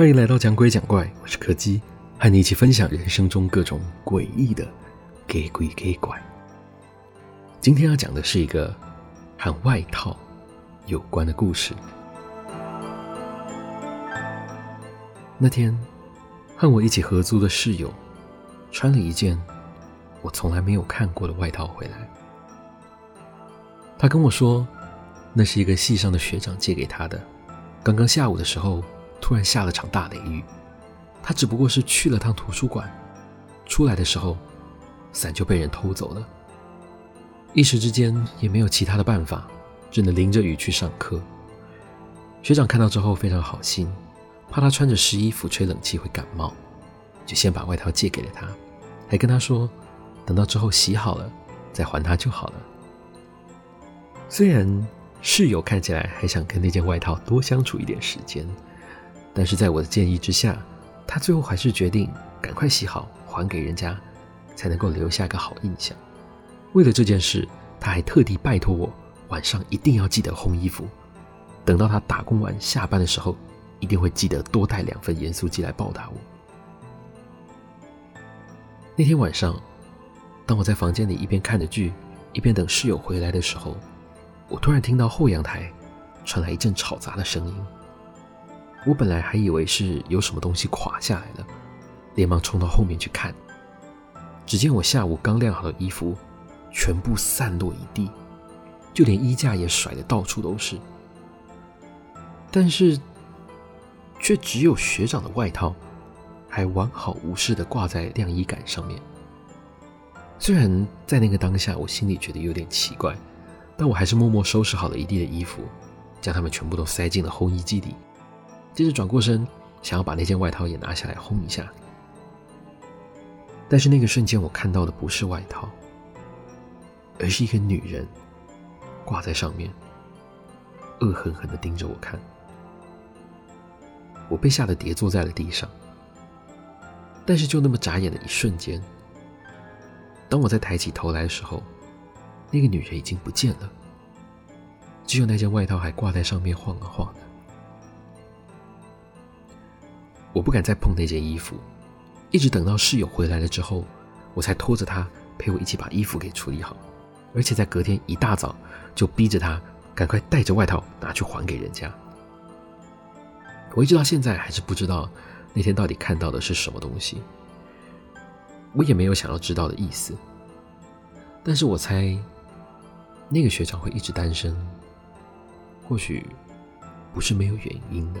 欢迎来到讲鬼讲怪，我是柯基，和你一起分享人生中各种诡异的给鬼给怪。今天要讲的是一个和外套有关的故事。那天，和我一起合租的室友穿了一件我从来没有看过的外套回来。他跟我说，那是一个系上的学长借给他的。刚刚下午的时候，突然下了场大雷雨，他只不过是去了趟图书馆，出来的时候，伞就被人偷走了。一时之间也没有其他的办法，只能淋着雨去上课。学长看到之后非常好心，怕他穿着湿衣服吹冷气会感冒，就先把外套借给了他，还跟他说，等到之后洗好了再还他就好了。虽然室友看起来还想跟那件外套多相处一点时间。但是在我的建议之下，他最后还是决定赶快洗好还给人家，才能够留下个好印象。为了这件事，他还特地拜托我晚上一定要记得烘衣服，等到他打工完下班的时候，一定会记得多带两份盐酥鸡来报答我。那天晚上，当我在房间里一边看着剧，一边等室友回来的时候，我突然听到后阳台传来一阵吵杂的声音。我本来还以为是有什么东西垮下来了，连忙冲到后面去看。只见我下午刚晾好的衣服全部散落一地，就连衣架也甩得到处都是。但是，却只有学长的外套还完好无事地挂在晾衣杆上面。虽然在那个当下，我心里觉得有点奇怪，但我还是默默收拾好了一地的衣服，将它们全部都塞进了烘衣机里。接着转过身，想要把那件外套也拿下来烘一下。但是那个瞬间，我看到的不是外套，而是一个女人挂在上面，恶狠狠地盯着我看。我被吓得跌坐在了地上。但是就那么眨眼的一瞬间，当我再抬起头来的时候，那个女人已经不见了，只有那件外套还挂在上面晃啊晃的。我不敢再碰那件衣服，一直等到室友回来了之后，我才拖着他陪我一起把衣服给处理好，而且在隔天一大早就逼着他赶快带着外套拿去还给人家。我一直到现在还是不知道那天到底看到的是什么东西，我也没有想要知道的意思。但是我猜，那个学长会一直单身，或许不是没有原因的。